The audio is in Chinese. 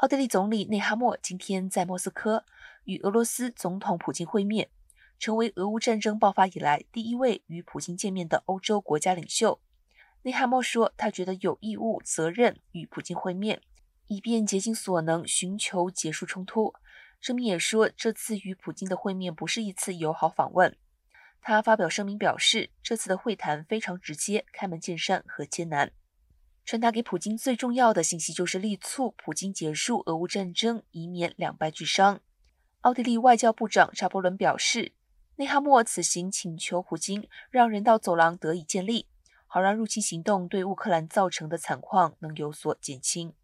奥地利总理内哈默今天在莫斯科与俄罗斯总统普京会面，成为俄乌战争爆发以来第一位与普京见面的欧洲国家领袖。内哈默说，他觉得有义务、责任与普京会面，以便竭尽所能寻求结束冲突。声明也说，这次与普京的会面不是一次友好访问。他发表声明表示，这次的会谈非常直接、开门见山和艰难。传达给普京最重要的信息就是力促普京结束俄乌战争，以免两败俱伤。奥地利外交部长沙伯伦表示，内哈默此行请求普京让人道走廊得以建立，好让入侵行动对乌克兰造成的惨况能有所减轻。